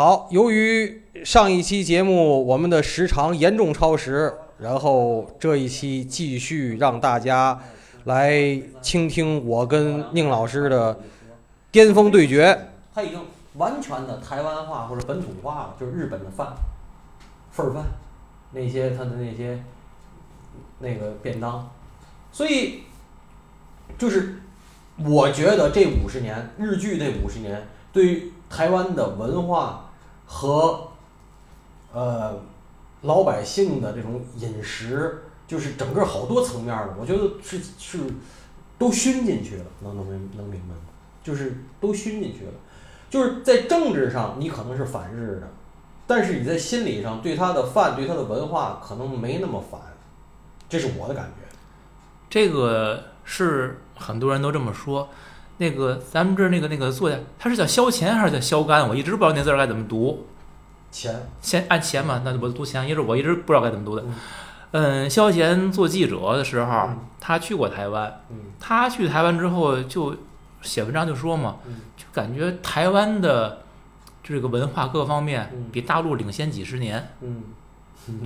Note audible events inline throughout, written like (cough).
好，由于上一期节目我们的时长严重超时，然后这一期继续让大家来倾听我跟宁老师的巅峰对决。他已经完全的台湾化或者本土化了，就是日本的饭，份儿饭，那些他的那些那个便当，所以就是我觉得这五十年日剧这五十年对于台湾的文化和呃老百姓的这种饮食，就是整个好多层面的，我觉得是是都熏进去了，能能明能明白吗？就是都熏进去了，就是在政治上你可能是反日的，但是你在心理上对他的饭对他的文化可能没那么反，这是我的感觉。这个是很多人都这么说。那个咱们这儿那个那个作家，他是叫萧乾还是叫萧干？我一直不知道那字儿该怎么读。钱，先按钱嘛，那我读钱，一直我一直不知道该怎么读的嗯。嗯，萧乾做记者的时候嗯，他去过台湾。嗯他去台湾之后就写文章就说嘛，嗯就感觉台湾的这个文化各方面嗯比大陆领先几十年。嗯，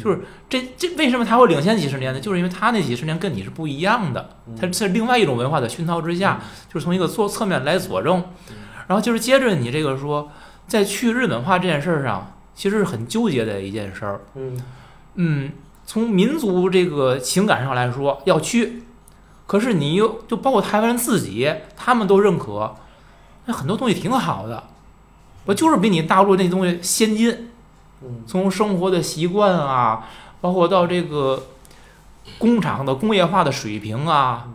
就是这这为什么他会领先几十年呢？就是因为他那几十年跟你是不一样的，嗯他是另外一种文化的熏陶之下，就是从一个做侧面来佐证。然后就是接着你这个说，在去日本化这件事儿上，其实是很纠结的一件事儿。嗯嗯，从民族这个情感上来说要去，可是你又就包括台湾人自己，他们都认可，那很多东西挺好的，我就是比你大陆那东西先进。嗯从生活的习惯啊，包括到这个工厂的工业化的水平啊，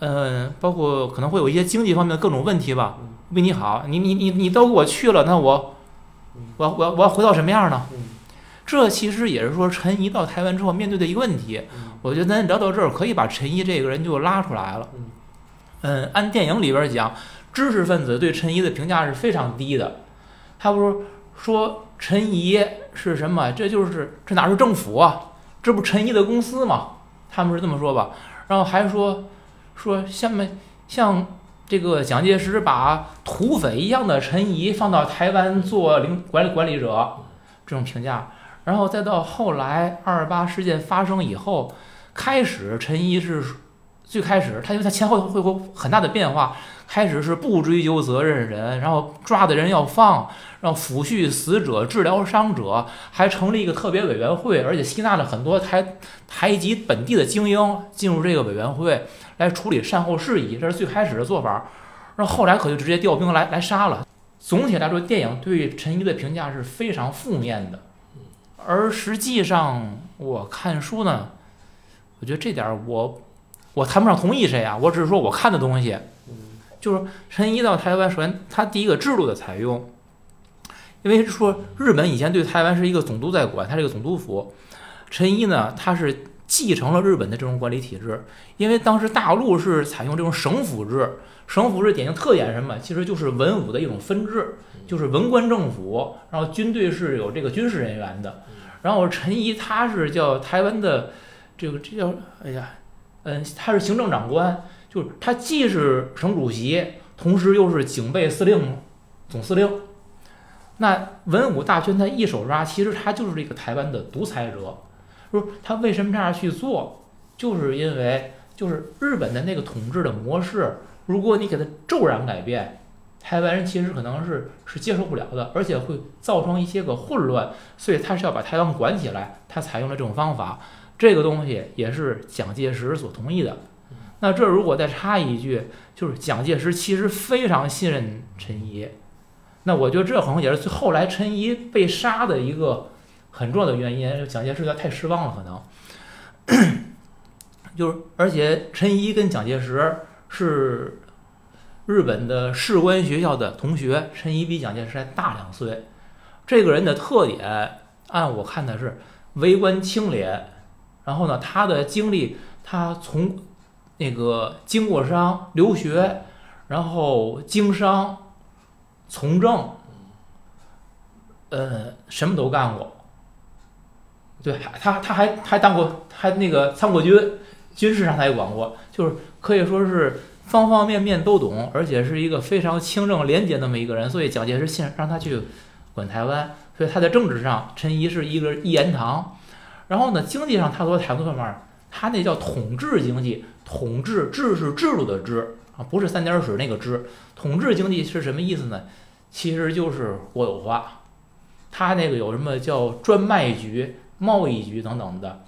嗯，包括可能会有一些经济方面的各种问题吧，为你好。你你你你都给我去了，那我我要我要我要回到什么样呢？嗯这其实也是说陈怡到台湾之后面对的一个问题。嗯我觉得咱聊到这儿，可以把陈怡这个人就拉出来了。嗯嗯，按电影里边讲，知识分子对陈怡的评价是非常低的。他不是说陈怡是什么？这就是这哪是政府啊？这不陈怡的公司吗？他们是这么说吧。然后还说说像么像这个蒋介石把土匪一样的陈怡放到台湾做领管理管理者，这种评价。然后再到后来二二八事件发生以后，开始陈怡是最开始他因为他前后会有很大的变化，开始是不追究责任人，然后抓的人要放，让抚恤死者、治疗伤者，还成立一个特别委员会，而且吸纳了很多台台籍本地的精英进入这个委员会来处理善后事宜，这是最开始的做法。然后后来可就直接调兵来来杀了。总体来说，电影对陈一的评价是非常负面的，而实际上我看书呢，我觉得这点我我谈不上同意谁啊，我只是说我看的东西。嗯就是陈怡到台湾，首先他第一个制度的采用，因为说日本以前对台湾是一个总督在管，他是一个总督府。陈怡呢，他是继承了日本的这种管理体制，因为当时大陆是采用这种省府制，省府制典型特点是什么？其实就是文武的一种分制，就是文官政府，然后军队是有这个军事人员的。然后陈怡他是叫台湾的这个这叫哎呀，嗯，他是行政长官。就是他既是省主席，同时又是警备司令、总司令。那文武大权他一手抓，其实他就是一个台湾的独裁者。说他为什么这样去做，就是因为就是日本的那个统治的模式，如果你给他骤然改变，台湾人其实可能是是接受不了的，而且会造成一些个混乱。所以他是要把台湾管起来，他采用了这种方法。这个东西也是蒋介石所同意的。那这如果再插一句，就是蒋介石其实非常信任陈怡，那我觉得这可能也是后来陈怡被杀的一个很重要的原因。蒋介石有点太失望了，可能就是而且陈怡跟蒋介石是日本的士官学校的同学，陈怡比蒋介石还大两岁。这个人的特点，按我看的是为官清廉，然后呢，他的经历，他从那个经过商、留学，然后经商、从政，呃，什么都干过。对，还他他还他还当过，还那个参过军，军事上他也管过，就是可以说是方方面面都懂，而且是一个非常清正廉洁那么一个人。所以蒋介石信让他去管台湾，所以他在政治上，陈仪是一个一言堂。然后呢，经济上他所采用的方面，他那叫统治经济，统治治是制度的治啊，不是三点水那个治。统治经济是什么意思呢？其实就是国有化。他那个有什么叫专卖局、贸易局等等的，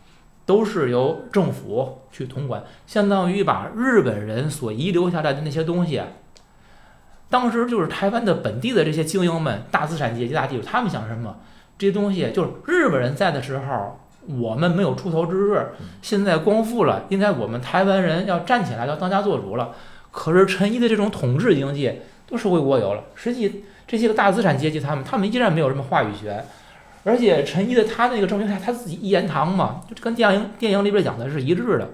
都是由政府去统管，相当于把日本人所遗留下来的那些东西。当时就是台湾的本地的这些精英们、大资产阶级、大地主，他们想什么？这些东西就是日本人在的时候，我们没有出头之日。现在光复了，应该我们台湾人要站起来，要当家做主了。可是陈毅的这种统治经济都是归国有了，实际这些个大资产阶级他们，他们依然没有什么话语权。而且陈毅的他那个证明他他自己一言堂嘛，就跟电影电影里边讲的是一致的。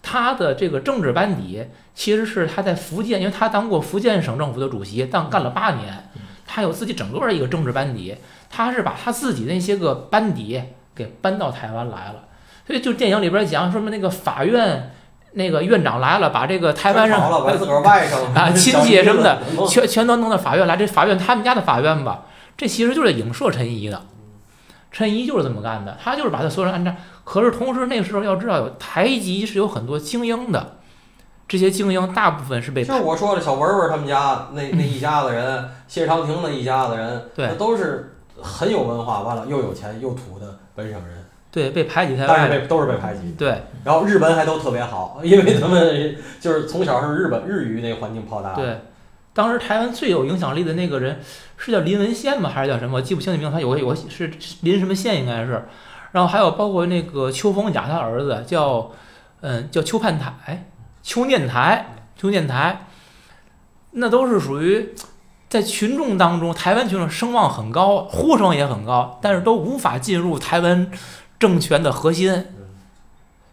他的这个政治班底其实是他在福建，因为他当过福建省政府的主席，当干了八年，他有自己整个的一个政治班底。他是把他自己那些个班底给搬到台湾来了，所以就电影里边讲，说明那个法院那个院长来了，把这个台湾人啊 (laughs) 亲戚什么的全全都弄到法院来。这法院他们家的法院吧，这其实就是影射陈仪的。陈仪就是这么干的，他就是把他所有人安插。可是同时那个时候要知道，有台籍是有很多精英的，这些精英大部分是被就是我说的小文文他们家那那一家子人，(laughs) 谢长廷那一家子人，对，那都是很有文化，完了又有钱又土的本省人，对，被排挤台但是湾。被都是被排挤。对然后日本还都特别好，(laughs) 因为他们就是从小是日本日语那个环境泡大的。，对，当时台湾最有影响力的那个人是叫林文宪吗？还是叫什么？我记不清名字。他有个有个是林什么宪应该是。然后还有包括那个邱逢甲他儿子叫嗯叫邱盼台、邱念台、邱念台，那都是属于在群众当中，台湾群众声望很高，呼声也很高，但是都无法进入台湾政权的核心。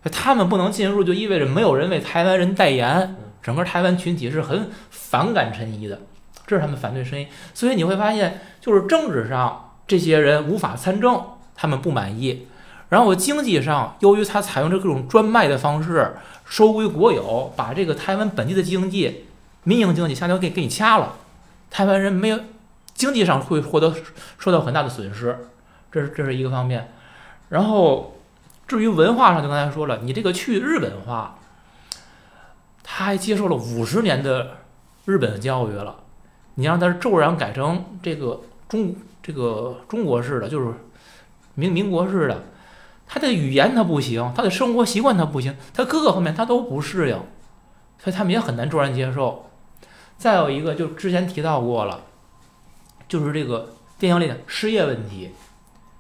他们不能进入，就意味着没有人为台湾人代言。整个台湾群体是很反感陈仪的，这是他们反对声音。所以你会发现，就是政治上这些人无法参政，他们不满意。然后经济上，由于他采用这各种专卖的方式收归国有，把这个台湾本地的经济、民营经济相当于给给你掐了，台湾人没有经济上会获得受到很大的损失，这是这是一个方面。然后至于文化上，就刚才说了，你这个去日本化。他还接受了五十年的日本教育了，你让他骤然改成这个中这个中国式的，就是民民国式的，他的语言他不行，他的生活习惯他不行，他各个方面他都不适应，所以他们也很难骤然接受。再有一个，就之前提到过了，就是这个电影里的失业问题，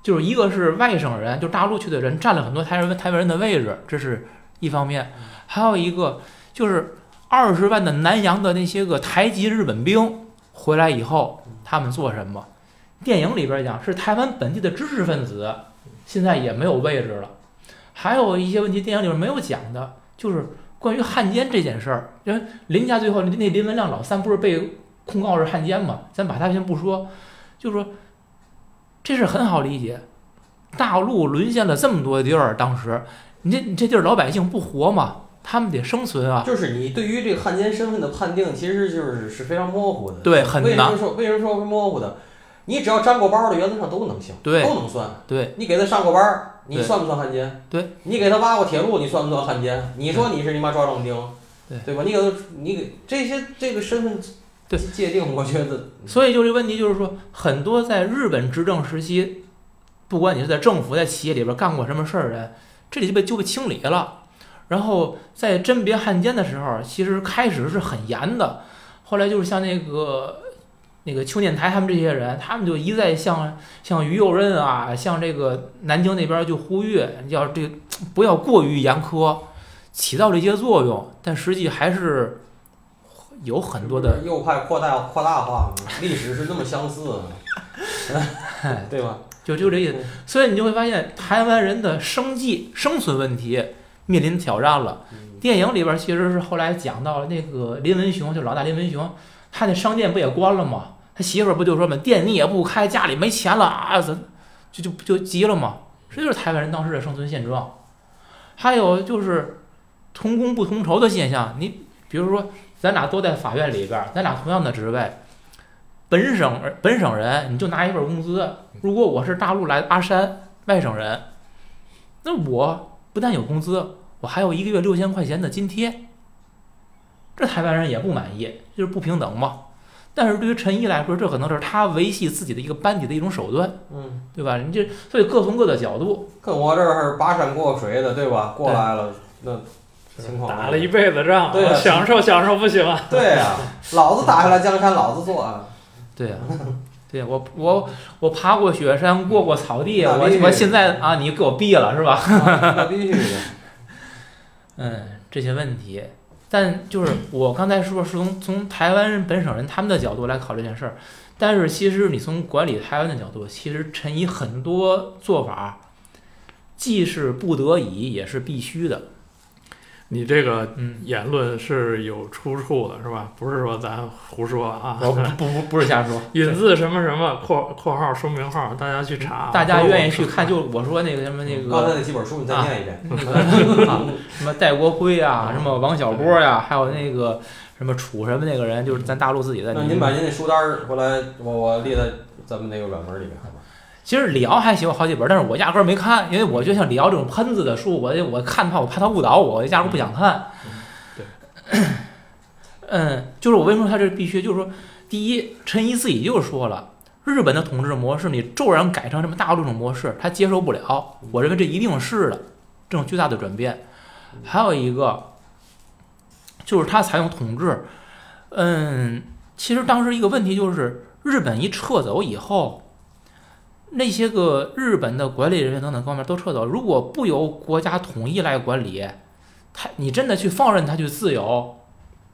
就是一个是外省人，就大陆去的人占了很多台湾台湾人的位置，这是一方面，还有一个。就是二十万的南洋的那些个台籍日本兵回来以后，他们做什么？电影里边讲是台湾本地的知识分子，现在也没有位置了。还有一些问题，电影里边没有讲的，就是关于汉奸这件事儿。因为林家最后那林文亮老三不是被控告是汉奸嘛？咱把他先不说，就说这是很好理解。大陆沦陷了这么多地儿，当时你这你这地儿老百姓不活嘛？他们得生存啊！就是你对于这个汉奸身份的判定，其实就是是非常模糊的。对，很难。为什么说为什么说是模糊的？你只要沾过包的，原则上都能行，对，都能算。对，你给他上过班，你算不算汉奸？对，你给他挖过铁路，你算不算汉奸？你说你是你妈抓壮丁，对对吧？你给他，你给这些这个身份对界定，我觉得。所以就这问题，就是说，很多在日本执政时期，不管你是在政府在企业里边干过什么事儿的，这里就被就被清理了。然后在甄别汉奸的时候，其实开始是很严的，后来就是像那个那个邱念台他们这些人，他们就一再向像于右任啊，像这个南京那边就呼吁，要这不要过于严苛，起到了一些作用，但实际还是有很多的右派扩大扩大化，历史是那么相似，(laughs) 对吧？就就这意思，所以你就会发现台湾人的生计生存问题。面临挑战了。电影里边其实是后来讲到了那个林文雄，就老大林文雄，他那商店不也关了吗？他媳妇儿不就说嘛，店你也不开，家里没钱了啊，怎就就就急了嘛。这就是台湾人当时的生存现状。还有就是同工不同酬的现象，你比如说咱俩都在法院里边，咱俩同样的职位，本省本省人，你就拿一份工资；如果我是大陆来的阿山外省人，那我不但有工资，我还有一个月六千块钱的津贴。这台湾人也不满意，就是不平等嘛。但是对于陈毅来说，这可能是他维系自己的一个班底的一种手段，嗯，对吧？你这所以各从各的角度，跟我这儿跋山过水的，对吧？过来了，那情况打了一辈子仗，对啊享受享受不行啊。对呀、(laughs) 老子打下来江山，老子做啊。(laughs) 对呀、对呀，我我我爬过雪山，过过草地，我我现在啊，你给我毙了是吧？那必须的。(laughs) 嗯，这些问题，但就是我刚才说是从从台湾人本省人他们的角度来考虑这件事儿，但是其实你从管理台湾的角度，其实陈怡很多做法，既是不得已，也是必须的。你这个嗯，言论是有出处的，是吧？不是说咱胡说啊。我不不不不是瞎说，(laughs) 引自什么什么括括号说明号，大家去查。大家愿意去看，就我说那个什么那个刚才个那几本书你再念一遍。(laughs) 什么戴国辉啊，什么王小波呀、还有那个什么楚什么那个人，就是咱大陆自己的。那您把您那书单儿回来，我我列在咱们那个软文里面？其实李敖还写过好几本，但是我压根儿没看，因为我觉得像李敖这种喷子的书，我我看的话，我怕他误导我，我压根儿不想看。对，嗯，就是我为什么他这必须，就是说，第一，陈毅自己就说了，日本的统治模式你骤然改成这么大陆这种模式，他接受不了。我认为这一定是的，这种巨大的转变。还有一个，就是他采用统治，嗯，其实当时一个问题就是，日本一撤走以后。那些个日本的管理人员等等各方面都撤走，如果不由国家统一来管理，他你真的去放任他去自由，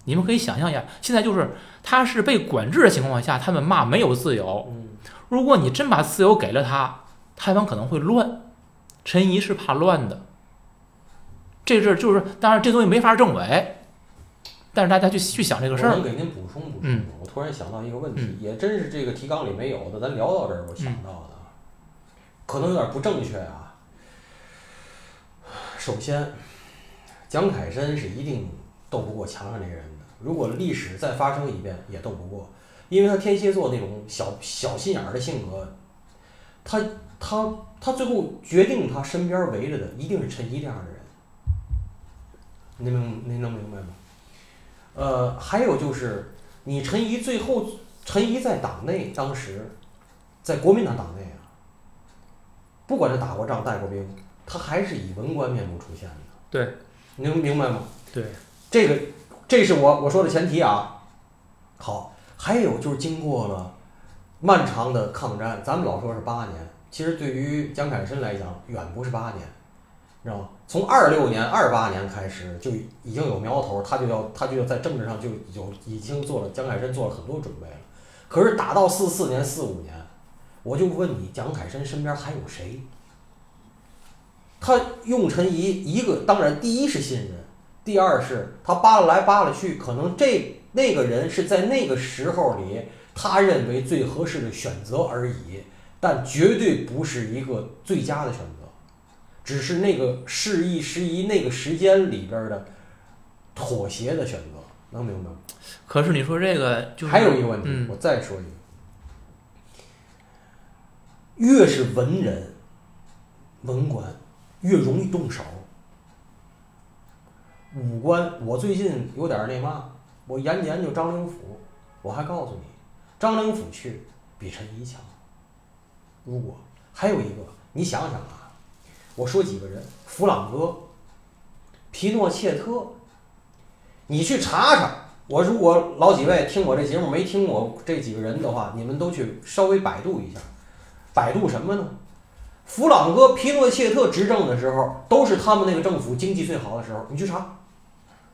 你们可以想象一下，现在就是他是被管制的情况下，他们骂没有自由。嗯，如果你真把自由给了他，台湾可能会乱。陈仪是怕乱的，这事儿就是当然这东西没法证伪，但是大家去去想这个事儿我能，给您补充补充嗯吗？我突然想到一个问题嗯，也真是这个提纲里没有的，咱聊到这儿我想到的，可能有点不正确啊。首先，蒋凯申是一定斗不过墙上那人的，如果历史再发生一遍，也斗不过，因为他天蝎座那种小小心眼儿的性格，他他他最后决定他身边围着的一定是陈怡这样的人，您明您能明白吗？呃，还有就是你陈怡最后，陈怡在党内当时，在国民党党内，不管是打过仗、带过兵，他还是以文官面目出现的。对，你能明白吗？对，这个这是我我说的前提啊。好，还有就是经过了漫长的抗战，咱们老说是八年，其实对于蒋凯申来讲，远不是八年，知道吗？从二六年、二八年开始就已经有苗头，他就要他就要在政治上就有已经做了，蒋凯申做了很多准备了。可是打到四四年、四五年，我就问你，蒋凯申身边还有谁？他用陈仪一个，当然第一是信任，第二是他扒拉来扒拉去，可能这那个人是在那个时候里他认为最合适的选择而已，但绝对不是一个最佳的选择，只是那个适宜时宜那个时间里边的妥协的选择，能明白吗？可是你说这个就是还有一个问题，嗯我再说一个，越是文人、文官，越容易动手。武官，我最近有点那嘛，我研究研究张灵甫，我还告诉你，张灵甫去比陈仪强。如果还有一个，你想想啊，我说几个人，弗朗哥、皮诺切特，你去查查。我如果老几位听我这节目没听过这几个人的话，你们都去稍微百度一下，百度什么呢？弗朗哥、皮诺切特执政的时候，都是他们那个政府经济最好的时候，你去查。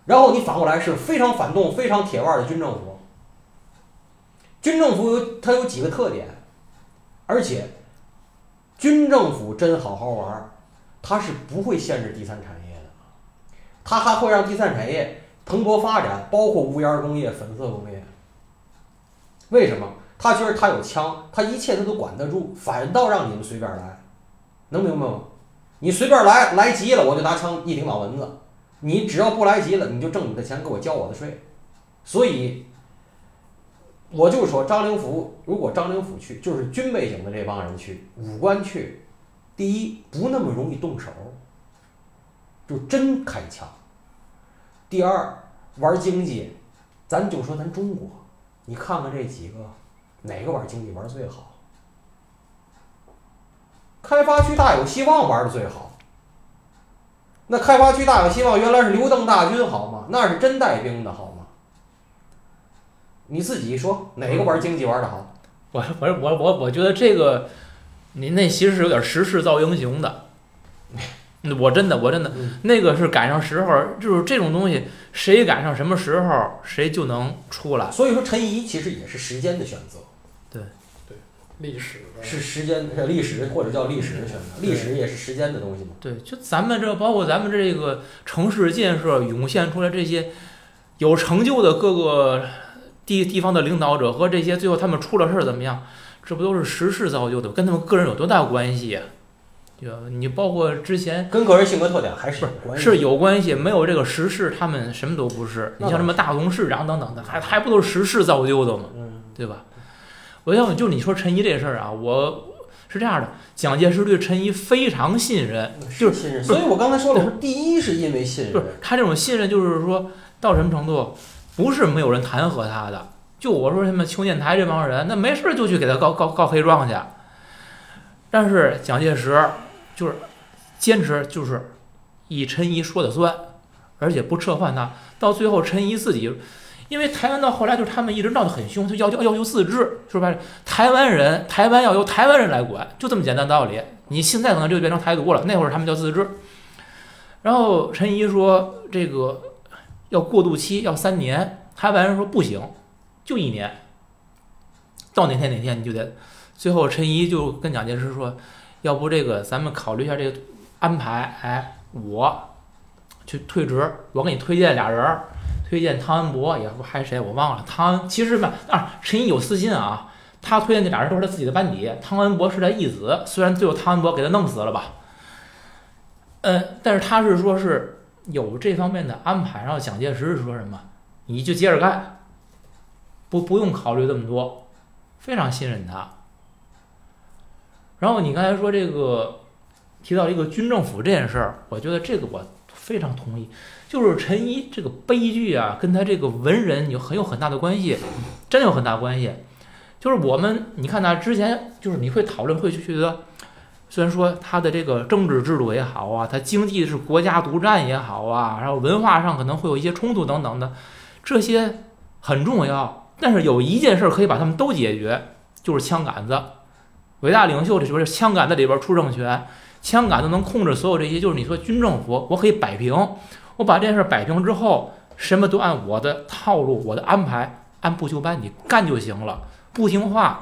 然后你反过来是非常反动、非常铁腕的军政府。军政府有它有几个特点，而且军政府真好好玩，它是不会限制第三产业的，它还会让第三产业蓬勃发展，包括无烟工业、粉色工业。为什么？他觉得他有枪，他一切他都管得住，反倒让你们随便来，能明白吗？你随便来，来急了我就拿枪一顶脑门子，你只要不来急了，你就挣你的钱，给我交我的税。所以，我就说张灵甫，如果张灵甫去，就是军背景的这帮人去，武官去，第一不那么容易动手，就真开枪。第二玩经济，咱就说咱中国，你看看这几个，哪个玩经济玩最好？开发区大有希望玩的最好。那开发区大有希望原来是刘邓大军好吗？那是真带兵的好吗？你自己说哪个玩经济玩的好？我我我我我觉得这个，您那其实是有点时势造英雄的。(laughs) 我真的我真的嗯那个是赶上时候，就是这种东西，谁赶上什么时候，谁就能出来。所以说陈怡其实也是时间的选择，历史的是时间是历史或者叫历史的选择，历史也是时间的东西嘛。对，就咱们这包括咱们这个城市建设涌现出来这些有成就的各个地地方的领导者和这些最后他们出了事儿怎么样？这不都是时势造就的，跟他们个人有多大关系呀、对吧？你包括之前跟个人性格特点还是有关系。是有关系，没有这个时势，他们什么都不是。你像什么大同市长等等的，还还不都是时势造就的吗？嗯，对吧？我要就你说陈仪这事儿啊，我是这样的，蒋介石对陈仪非常信任，就是信任。所以我刚才说了，第一是因为信任不是任，他这种信任，就是说到什么程度，不是没有人弹劾他的。就我说什么邱念台这帮人，那没事儿就去给他告告告黑状去。但是蒋介石就是坚持，就是以陈怡说的算，而且不撤换他。到最后，陈怡自己，因为台湾到后来就是他们一直闹得很凶，就要求要求自治，说白了，台湾人台湾要由台湾人来管，就这么简单道理。你现在可能就变成台独了，那会儿他们叫自治。然后陈仪说这个要过渡期，要三年，台湾人说不行，就一年。到哪天哪天你就得，最后陈仪就跟蒋介石说，要不这个咱们考虑一下这个安排，哎，我去退职，我给你推荐俩人儿，推荐汤恩伯，也不还谁我忘了，汤恩其实吧，啊，陈毅有私心啊，他推荐这俩人都是他自己的班底，汤恩伯是他义子，虽然最后汤恩伯给他弄死了吧，呃，但是他是说是有这方面的安排，然后蒋介石是说什么，你就接着干，不不用考虑这么多，非常信任他。然后你刚才说这个提到一个军政府这件事儿，我觉得这个我非常同意。就是陈一这个悲剧啊，跟他这个文人有很有很大的关系，真有很大关系。就是我们你看他之前，就是你会讨论，会去觉得，虽然说他的这个政治制度也好啊，他经济是国家独占也好啊，然后文化上可能会有一些冲突等等的，这些很重要。但是有一件事可以把他们都解决，就是枪杆子。伟大领袖这里边枪杆子里边出政权，枪杆子能控制所有这些，就是你说军政府，我可以摆平，我把这件事摆平之后，什么都按我的套路、我的安排，按部就班，你干就行了。不听话，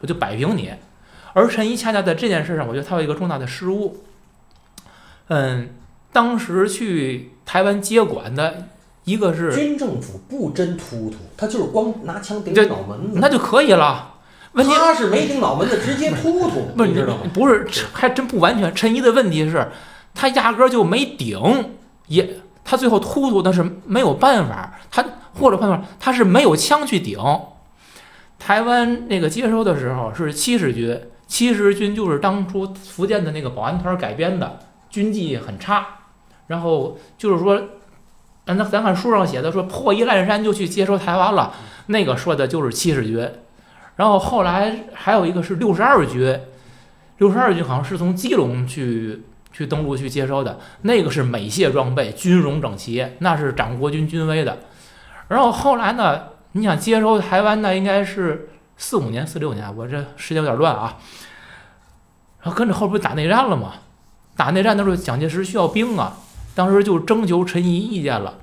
我就摆平你。而陈一恰恰在这件事上，我觉得他有一个重大的失误。嗯，当时去台湾接管的一个是，军政府不真突突，他就是光拿枪顶对脑门子。那就可以了。问题他是没顶脑门子，直接突突，你知道吗？不是，还真不完全。陈一的问题是，他压根儿就没顶，也他最后突突那是没有办法，他或者换句话，他是没有枪去顶。台湾那个接收的时候是七十军，七十军就是当初福建的那个保安团改编的，军纪很差，然后就是说，嗯，那咱看书上写的说破衣烂衫就去接收台湾了，那个说的就是七十军。然后后来还有一个是六十二军，六十二军好像是从基隆去去登陆去接收的，那个是美械装备，军容整齐，那是掌国军军威的。然后后来呢，你想接收台湾呢，应该是四五年、四六年，我这时间有点乱啊。然后跟着后边打内战了嘛，打内战的时候，蒋介石需要兵啊，当时就征求陈仪意见了，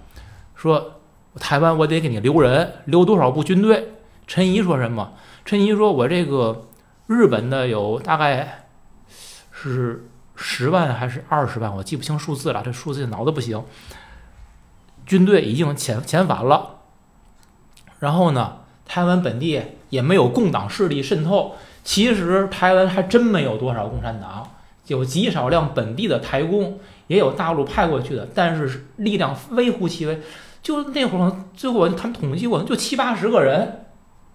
说台湾我得给你留人，留多少部军队？陈仪说什么？陈仪说：“我这个日本的有大概是十万还是二十万，我记不清数字了，这数字脑子不行。军队已经遣遣返了，然后呢，台湾本地也没有共党势力渗透。其实台湾还真没有多少共产党，有极少量本地的台工，也有大陆派过去的，但是力量微乎其微。就那会儿，最后他们统计过，就七八十个人。”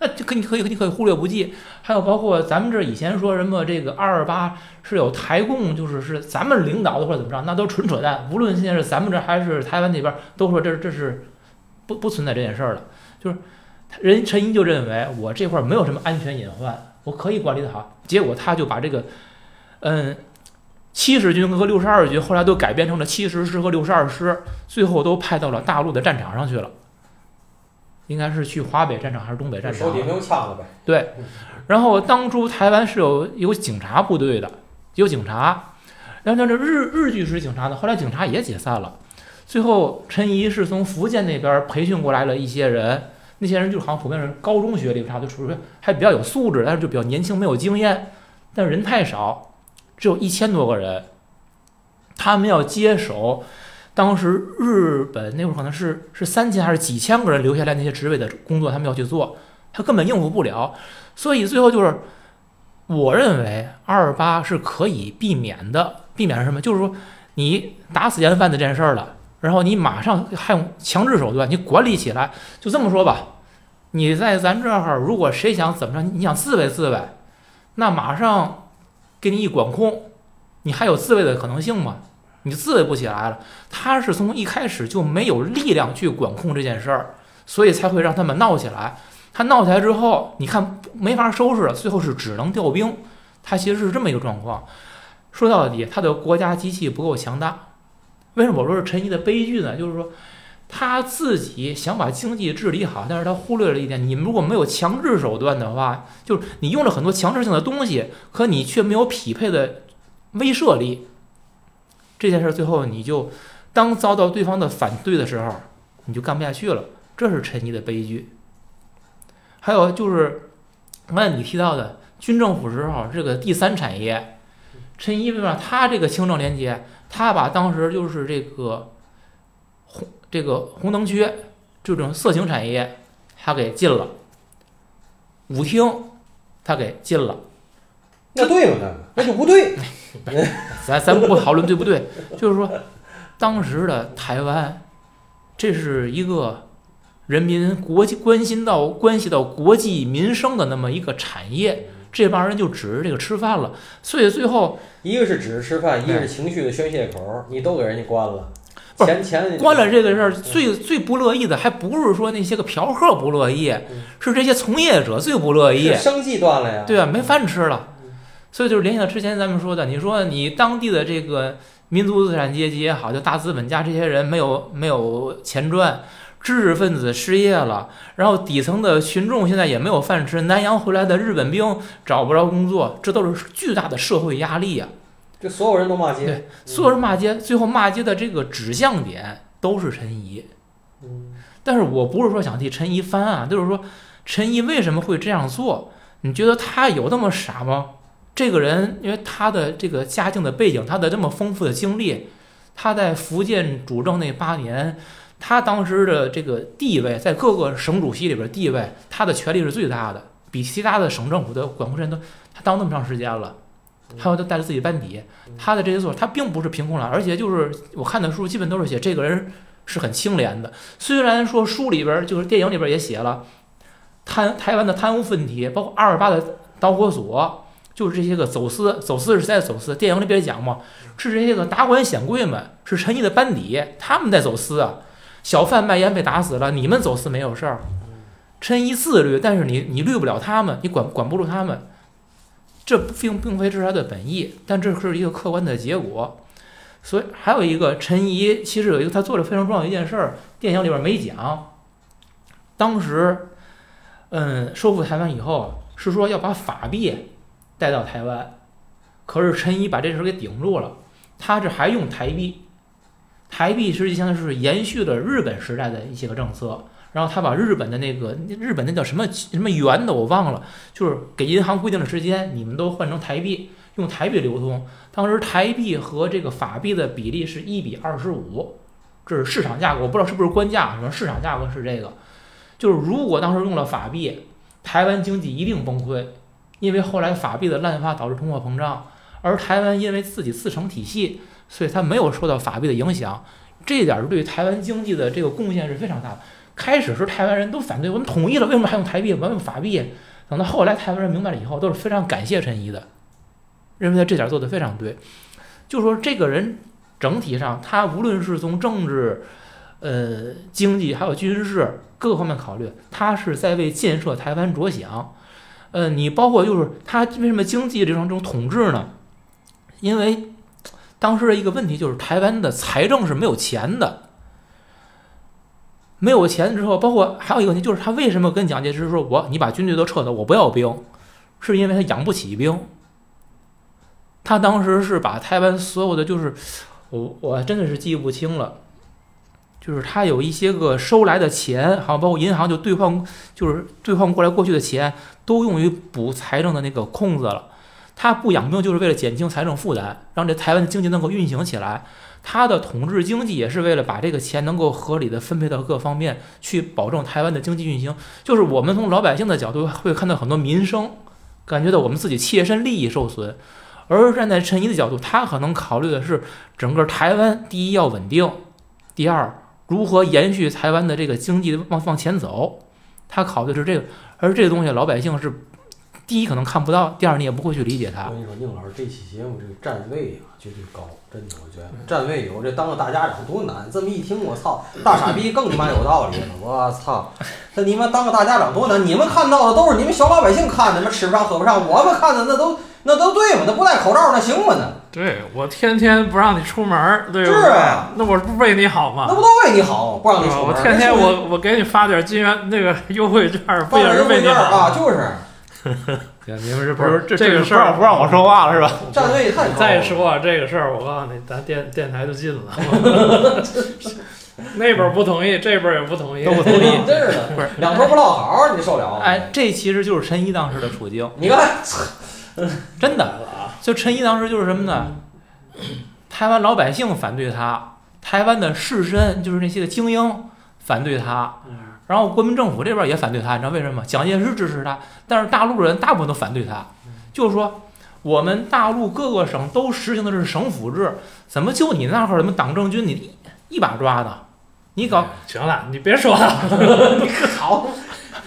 那就可你可以你可以忽略不计。还有包括咱们这以前说什么这个二二八是有台共，就是是咱们领导的或者怎么着，那都纯扯淡。无论现在是咱们这还是台湾那边，都说这这是不不存在这件事儿了。就是人陈毅就认为我这块没有什么安全隐患，我可以管理的好。结果他就把这个嗯。七十军和六十二军后来都改编成了七十师和六十二师，最后都派到了大陆的战场上去了。应该是去华北战场还是东北战场？手底没有枪了呗。对，然后当初台湾是有有警察部队的，有警察，然后这日日据时警察呢，后来警察也解散了。最后陈仪是从福建那边培训过来了一些人，那些人就好像普遍是高中学历，差不多，属于还比较有素质，但是就比较年轻，没有经验，但是人太少，只有一千多个人，他们要接手。当时日本那会儿可能是是三千还是几千个人留下来那些职位的工作，他们要去做，他根本应付不了，所以最后就是，我认为二八是可以避免的，避免什么？就是说你打死嫌犯的这件事儿了，然后你马上还用强制手段，你管理起来，就这么说吧，你在咱这儿，如果谁想怎么着，你想自卫自卫，那马上给你一管控，你还有自卫的可能性吗？你自卫不起来了，他是从一开始就没有力量去管控这件事儿，所以才会让他们闹起来。他闹起来之后，你看没法收拾了，最后是只能调兵。他其实是这么一个状况。说到底，他的国家机器不够强大。为什么我说是陈毅的悲剧呢？就是说他自己想把经济治理好，但是他忽略了一点：你如果没有强制手段的话，就是你用了很多强制性的东西，可你却没有匹配的威慑力。这件事最后你就，当遭到对方的反对的时候，你就干不下去了，这是陈毅的悲剧。还有就是，刚才你提到的军政府时候这个第三产业，陈毅为什么他这个清正廉洁，他把当时就是这个红这个红灯区这种色情产业他给禁了，舞厅他给禁了。那对吗？那那就不对。(laughs) 咱咱不讨论对不对，就是说，当时的台湾，这是一个人民国际关心到关系到国际民生的那么一个产业，这帮人就指着这个吃饭了。所以最后，一个是指着吃饭，一个是情绪的宣泄口，你都给人家关了。钱钱关了这个事儿，最最不乐意的还不是说那些个嫖客不乐意，是这些从业者最不乐意，生计断了呀。对啊，没饭吃了。所以就是联想到之前咱们说的，你说你当地的这个民族资产阶级也好，就大资本家这些人没有没有钱赚，知识分子失业了，然后底层的群众现在也没有饭吃，南洋回来的日本兵找不着工作，这都是巨大的社会压力呀。这所有人都骂街，对，所有人骂街，最后骂街的这个指向点都是陈怡。嗯，但是我不是说想替陈怡翻案，就是说陈怡为什么会这样做？你觉得他有那么傻吗？这个人，因为他的这个家境的背景，他的这么丰富的经历，他在福建主政那八年，他当时的这个地位，在各个省主席里边地位，他的权力是最大的，比其他的省政府的管控人都，他当那么长时间了，还有他带着自己班底，他的这些做，他并不是凭空来，而且就是我看的书基本都是写这个人是很清廉的，虽然说书里边就是电影里边也写了，贪台湾的贪污问题，包括二二八的导火索。就是这些个走私，走私是在走私。电影里边讲嘛，是这些个达官显贵们，是陈毅的班底，他们在走私啊。小贩卖烟被打死了，你们走私没有事儿。陈毅自律，但是你你律不了他们，你管管不住他们。这并并非是他的本意，但这是一个客观的结果。所以还有一个陈毅，其实有一个他做的非常重要一件事儿，电影里边没讲。当时，嗯，收复台湾以后，是说要把法币。带到台湾，可是陈仪把这事给顶住了。他这还用台币，台币实际上是延续了日本时代的一些个政策。然后他把日本的那个日本那叫什么什么元的我忘了，就是给银行规定的时间，你们都换成台币，用台币流通。当时台币和这个法币的比例是一比二十五，这是市场价格，我不知道是不是官价，什么市场价格是这个。就是如果当时用了法币，台湾经济一定崩溃。因为后来法币的滥发导致通货膨胀，而台湾因为自己自成体系，所以它没有受到法币的影响，这一点儿对台湾经济的这个贡献是非常大的。开始是台湾人都反对，我们统一了，为什么还用台币？我们用法币？等到后来台湾人明白了以后，都是非常感谢陈仪的，认为他这点做得非常对。就说这个人整体上，他无论是从政治、呃经济还有军事各个方面考虑，他是在为建设台湾着想。呃，你包括就是他为什么经济这种这种统治呢？因为当时的一个问题就是台湾的财政是没有钱的，没有钱之后，包括还有一个问题就是他为什么跟蒋介石说我你把军队都撤走，我不要兵，是因为他养不起兵。他当时是把台湾所有的就是我我真的是记不清了。就是他有一些个收来的钱，好像包括银行就兑换，就是兑换过来过去的钱，都用于补财政的那个空子了。他不养兵就是为了减轻财政负担，让这台湾的经济能够运行起来。他的统治经济也是为了把这个钱能够合理的分配到各方面，去保证台湾的经济运行。就是我们从老百姓的角度会看到很多民生，感觉到我们自己切身利益受损。而站在陈怡的角度，他可能考虑的是整个台湾第一要稳定，第二。如何延续台湾的这个经济往往前走？他考虑的是这个，而这个东西老百姓是第一可能看不到，第二你也不会去理解它。我跟你说，宁老师这期节目这个站位啊绝对高，真的，我觉得站位有这当个大家长多难。这么一听，我操，大傻逼更他妈有道理了。(laughs) 我操，这你妈当个大家长多难？你们看到的都是你们小老百姓看的，那吃不上喝不上，我们看的那都那都对吗？那不戴口罩那行吗？那。对我天天不让你出门，对是啊，那我不为你好吗？那不都为你好，不让你出门。我天天我我给你发点金元那个 (laughs) 优惠券，不也是为你好啊？就是。(laughs) 你们这不是这这个事儿不让我说话了是吧？站位太高。再说这个事儿，我告诉你，咱电电台就禁了。(laughs) 那边不同意，这边也不同意，都不同意。真是的，不是两头不落好，你受了？哎，这其实就是陈一当时的处境。你看，真的。就陈毅当时就是什么呢？台湾老百姓反对他，台湾的士绅就是那些个精英反对他，然后国民政府这边也反对他。你知道为什么？蒋介石支持他，但是大陆人大部分都反对他。就是说，我们大陆各个省都实行的是省府制，怎么就你那块儿怎么党政军你一把抓的？你搞行了，你别说了，(laughs) 你可好？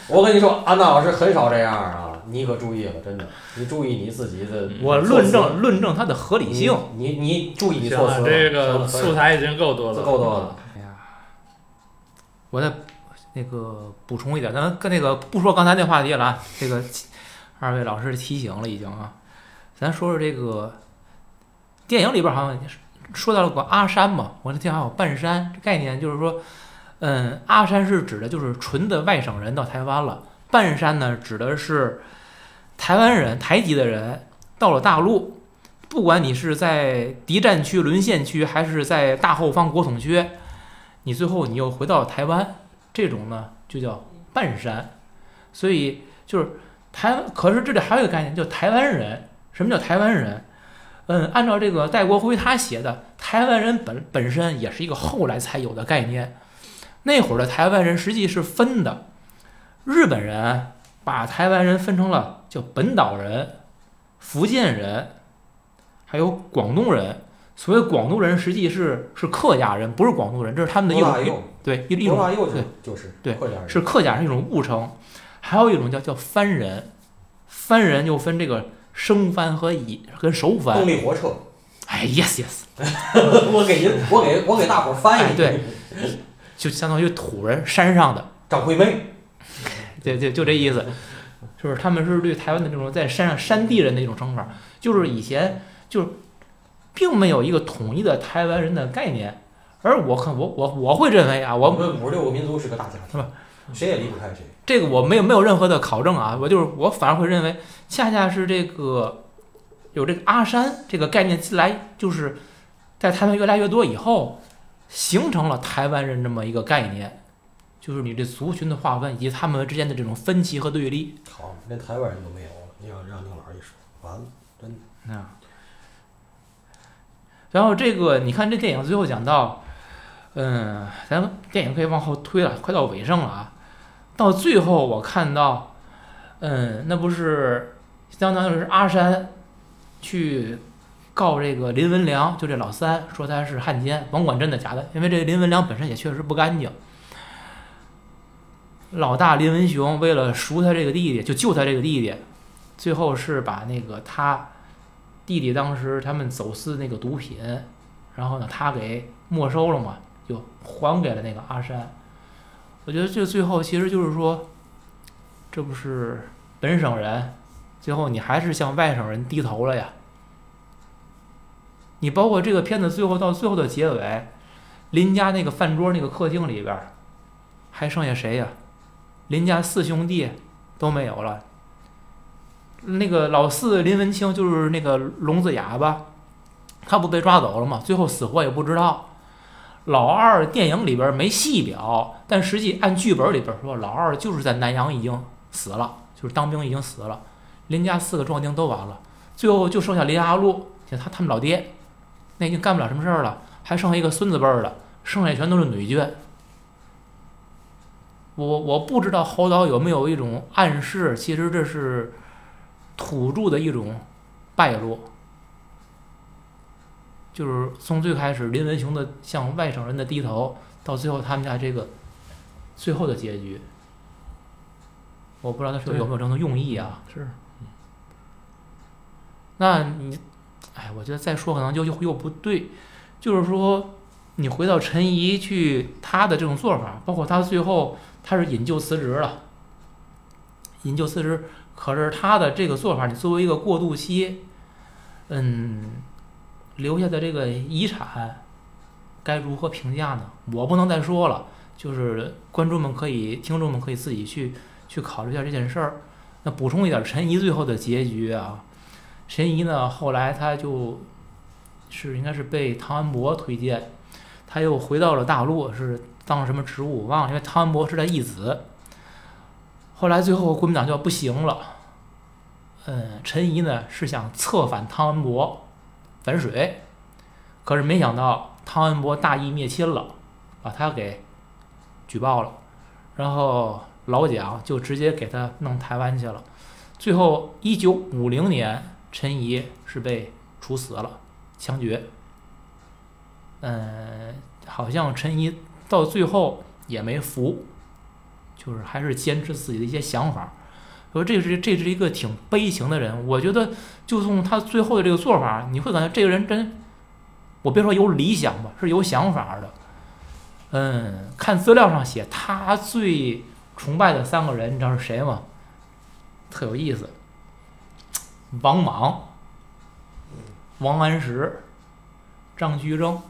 我跟你说，安娜老师很少这样啊。你可注意了，真的，你注意你自己的。我论证论证它的合理性。你你注意你措辞。这个素材已经够多了，够多了。哎呀，我再那个补充一点，咱跟那个不说刚才那话题了啊。这个二位老师提醒了已经啊，咱说说这个电影里边好像说到了个阿山嘛，我那天还有半山概念，就是说，嗯，阿山是指的就是纯的外省人到台湾了，半山呢指的是。台湾人、台籍的人到了大陆，不管你是在敌占区、沦陷区，还是在大后方国统区，你最后你又回到台湾，这种呢就叫半山。所以就是台湾，可是这里还有一个概念叫台湾人。什么叫台湾人？嗯，按照这个戴国辉他写的，台湾人本本身也是一个后来才有的概念。那会儿的台湾人实际是分的，日本人把台湾人分成了。叫本岛人、福建人，还有广东人。所谓广东人，实际是是客家人，不是广东人，这是他们的一种对一一种对就是对是客家人一种误称。还有一种叫叫番人，番人又分这个生番和乙跟熟番。动力火车。哎，yes yes。(laughs) 我给您，我给我给大伙儿翻译。对，就相当于土人山上的张惠妹。对对，就这意思。就是他们是对台湾的这种在山上山地人的一种称法，就是以前就是并没有一个统一的台湾人的概念，而我看我我我会认为啊，我们五十六个民族是个大家庭，谁也离不开谁。这个我没有没有任何的考证啊，我就是我反而会认为，恰恰是这个有这个阿山这个概念进来，就是在台湾越来越多以后，形成了台湾人这么一个概念。就是你这族群的划分以及他们之间的这种分歧和对立。好，连台湾人都没有了。你要让宁老师一说，完了，真的。那。然后这个，你看这电影最后讲到，嗯，咱们电影可以往后推了，快到尾声了啊。到最后我看到，嗯，那不是相当于是阿山去告这个林文良，就这老三，说他是汉奸，甭管真的假的，因为这林文良本身也确实不干净。老大林文雄为了赎他这个弟弟，就救他这个弟弟，最后是把那个他弟弟当时他们走私那个毒品，然后呢他给没收了嘛，就还给了那个阿山。我觉得这最后其实就是说，这不是本省人，最后你还是向外省人低头了呀。你包括这个片子最后到最后的结尾，林家那个饭桌那个客厅里边，还剩下谁呀？林家四兄弟都没有了。那个老四林文清就是那个聋子哑巴，他不被抓走了吗？最后死活也不知道。老二电影里边没细表，但实际按剧本里边说，老二就是在南阳已经死了，就是当兵已经死了。林家四个壮丁都完了，最后就剩下林阿禄，就他他们老爹，那已经干不了什么事儿了，还剩下一个孙子辈儿的，剩下全都是女眷。我我不知道侯导有没有一种暗示，其实这是土著的一种败落。就是从最开始林文雄的向外省人的低头，到最后他们家这个最后的结局，我不知道他是有没有这种用意啊？是，那你，哎，我觉得再说可能就又又不对，就是说你回到陈怡去他的这种做法，包括他最后他是引咎辞职了，引咎辞职，可是他的这个做法，你作为一个过渡期，嗯。留下的这个遗产该如何评价呢？我不能再说了，就是观众们可以、听众们可以自己去去考虑一下这件事儿。那补充一点，陈怡最后的结局啊，陈怡呢后来他就是应该是被唐安博推荐，他又回到了大陆，是当什么职务我忘了，因为汤恩伯是他义子。后来最后国民党就要不行了，嗯，陈仪呢是想策反汤恩伯。反水，可是没想到汤恩伯大义灭亲了，把他给举报了，然后老蒋就直接给他弄台湾去了。最后，一九五零年，陈仪是被处死了，枪决。嗯，好像陈仪到最后也没服，就是还是坚持自己的一些想法。说这是这是一个挺悲情的人，我觉得就从他最后的这个做法，你会感觉这个人真，我别说有理想吧，是有想法的。嗯，看资料上写他最崇拜的三个人，你知道是谁吗？特有意思，王莽、王安石、张居正，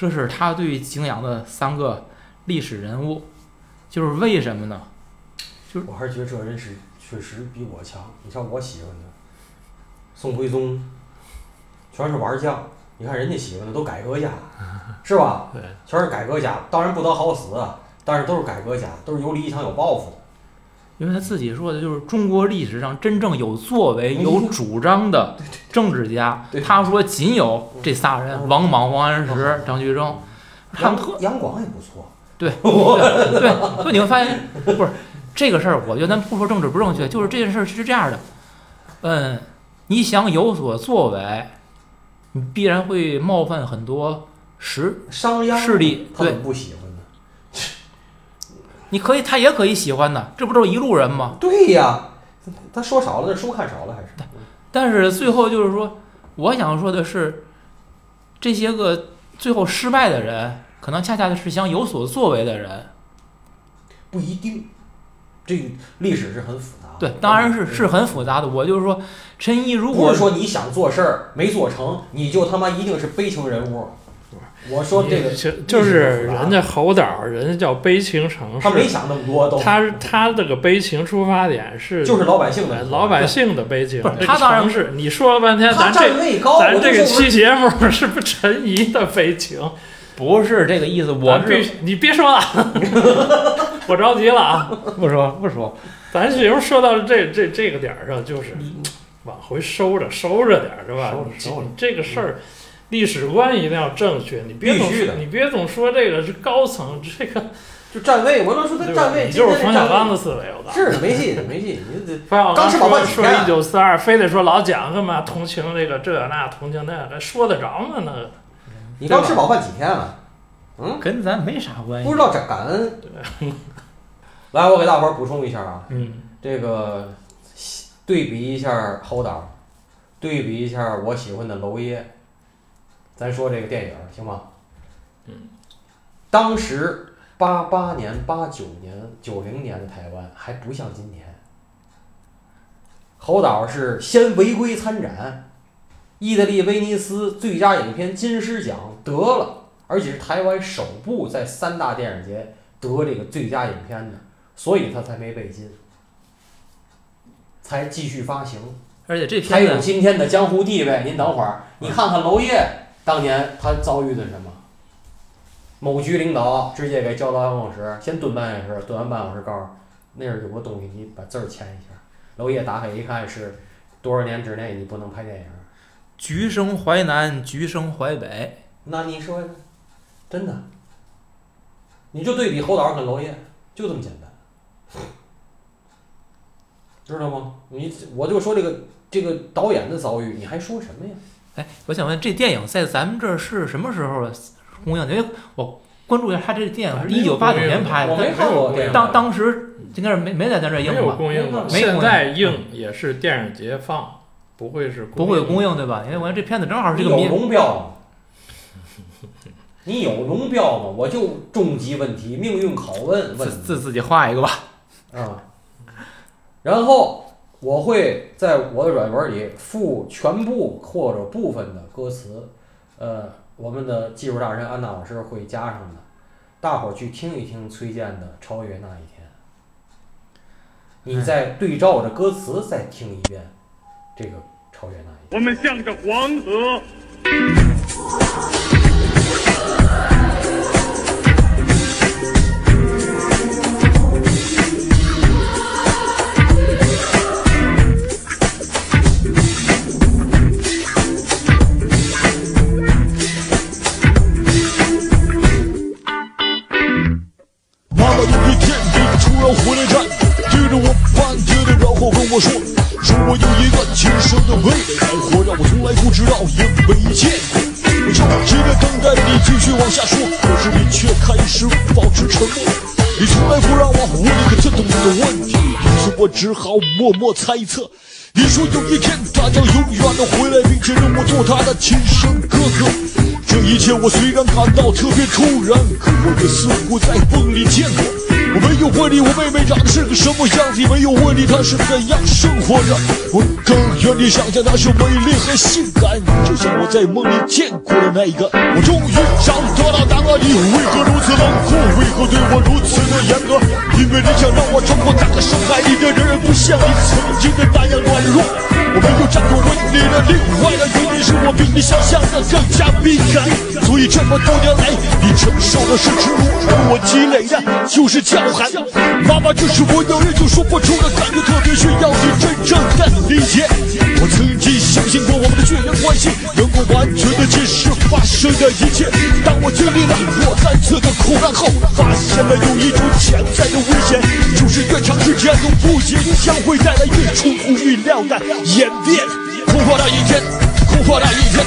这是他对敬仰的三个历史人物。就是为什么呢？就是我还是觉得这人是。确实比我强。你像我喜欢的宋徽宗，全是玩将。你看人家喜欢的都改革家，是吧？(laughs) 对，全是改革家。当然不得好死，但是都是改革家，都是有理想、有抱负的。因为他自己说的就是中国历史上真正有作为、有主张的政治家。他说仅有这仨人：王莽、王安石、张居正。杨杨广也不错。(laughs) 对对，所以你会发现，不是。这个事儿，我觉得咱不说政治不正确，就是这件事儿是这样的，嗯，你想有所作为，你必然会冒犯很多势势力，对，不喜欢的。你可以，他也可以喜欢的，这不都是一路人吗？对呀，他说少了，那书看少了还是。但是最后就是说，我想说的是，这些个最后失败的人，可能恰恰是想有所作为的人，不一定。这历史是很复杂，对，当然是是很复杂的。我就是说，陈毅如果不是说你想做事儿没做成，你就他妈一定是悲情人物。我说这个就是人家侯导，人家叫悲情城市，他没想那么多，都他他这个悲情出发点是就是老百姓的老百姓的悲情。他当然是你说了半天，咱这咱这个期节目 (laughs) 是不是陈怡的悲情？不是这个意思，我必你别说了，(laughs) 我着急了啊！不说不说，咱节目说到这这这个点儿上，就是往回收着收着点儿是吧？你这个事儿，历史观一定要正确，你别总你别总说这个是高层 (laughs) 这个就站位，我都说他站位，你就是冯小刚的思维，我告诉你，是没戏没戏，你这 (laughs) 冯小刚说说一九四二，非得说老蒋干嘛同情这个这那同情那，说得着吗那个？你刚吃饱饭几天了？嗯，跟咱没啥关系。不知道感感恩。来，我给大伙儿补充一下啊，嗯，这个对比一下侯导，对比一下我喜欢的娄烨，咱说这个电影行吗？嗯。当时八八年、八九年、九零年的台湾还不像今天。侯导是先违规参展，意大利威尼斯最佳影片金狮奖得了，而且是台湾首部在三大电影节得这个最佳影片的，所以他才没被禁，才继续发行。而且这才有今天的江湖地位。您等会儿，你看看娄烨当年他遭遇的什么？某局领导直接给叫到办公室，先蹲半小时，蹲完半小时告诉那儿有个东西，你把字儿签一下。娄烨打开一看是多少年之内你不能拍电影，橘生淮南，橘生淮北，那你说真的，你就对比侯导跟娄烨，就这么简单，知道吗？你我就说这个这个导演的遭遇，你还说什么呀？哎，我想问，这电影在咱们这儿是什么时候公映的？因为我关注一下，它这个电影是一九八九年拍的，我没看过电影当当时应该是没没在咱这儿没有映吧？公映现在映也是电影节放，不会是不会公映。对吧？因为我看这片子正好是个民龙标吗？(laughs) 你有龙标吗？我就终极问题，命运拷问问自自自己画一个吧。啊。然后我会在我的软文里附全部或者部分的歌词，呃，我们的技术大神安娜老师会加上的，大伙儿去听一听崔健的《超越那一天》，你再对照着歌词再听一遍这个《超越那一天》。我们向着黄河。我说，说我有一个亲生的妹妹还活着，我从来不知道，也没见过。我就一直等待你继续往下说，可是你却开始保持沉默。你从来不让我问一个这等的问题，于是我只好默默猜测。你说有一天他将永远的回来，并且认我做他的亲生哥哥。这一切我虽然感到特别突然，可我也似乎在梦里见过。我没有问你我妹妹长得是个什么样子，也没有问你她是怎样生活着。我更愿意想象她是美丽和性感，就像我在梦里见过的那一个。我终于找到了答案，你为何如此冷酷？为何对我如此的严格？因为你想让我冲破那个伤害你的人，不像你曾经的那样软弱。我没有战斗为你的另外的原因是我比你想象的更加敏感，所以这么多年来，你承受的是耻辱，而我积累的就是叫喊。妈妈，这是我有一种说不出的感觉，特别需要你真正的理解。我曾经相信过我们的血缘关系能够完全的解释发生的一切，当我经历了若干次的苦难后，发现了有一种潜在的危险，就是越长时间都不解将会带来越出乎意料的演变。恐怕那一天，恐怕那一天，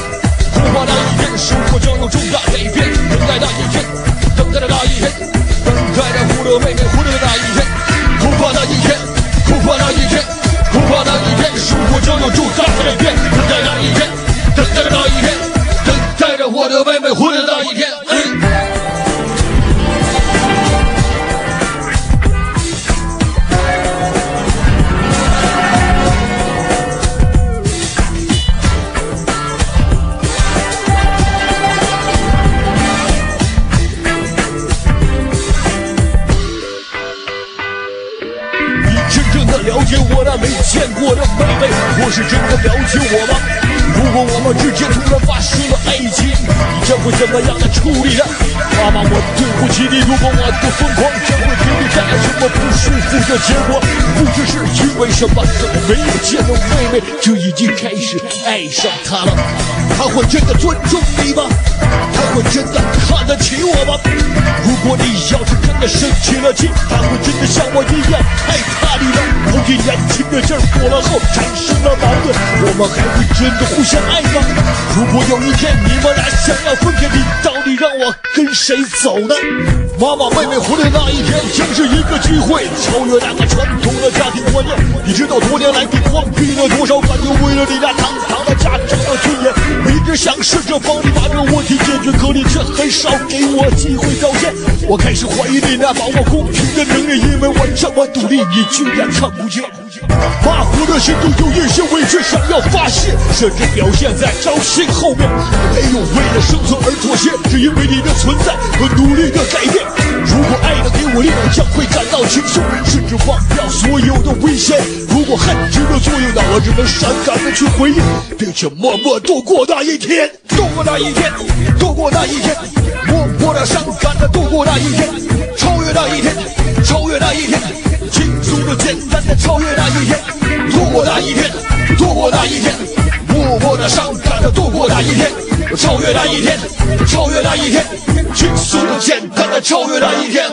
你开始爱上他了？他会真的尊重你吗？他会真的看得起我吗？如果你要是的生起了气，他会真的像我一样害怕你了？如今年轻的劲儿过了后产生了矛盾，我们还会真的互相爱吗？如果有一天你们俩想要分开，你到底让我跟谁走呢？妈妈妹妹回来那一天，将是一个机会，超越那个传统的家庭观念。你知道多年来你荒废了多少感情，为了你那堂堂的家长的尊严，一直想试着帮你把这问题解决，可你却很少给我机会道歉。我开始怀疑你那把我公平的能力，因为我这么努力，你居然看不见。发火的心中有一些委屈想要发泄，甚至表现在招心后面。没有为了生存而妥协，只因为你的存在和努力的改变。如果爱能给我力量，将会感到轻松，甚至忘掉所有的危险。如果恨值得作用，那我只能伤感的去回忆，并且默默度过那一天，度过那一天，度过那一天，默默的伤感的度过那一天，超越那一天，超越那一天，轻松的、简单的超越那一天，度过那一天，度过那一天，默默的伤感的度过那一天，超越那一天，超越那一天，轻松的、简单的超越那一天。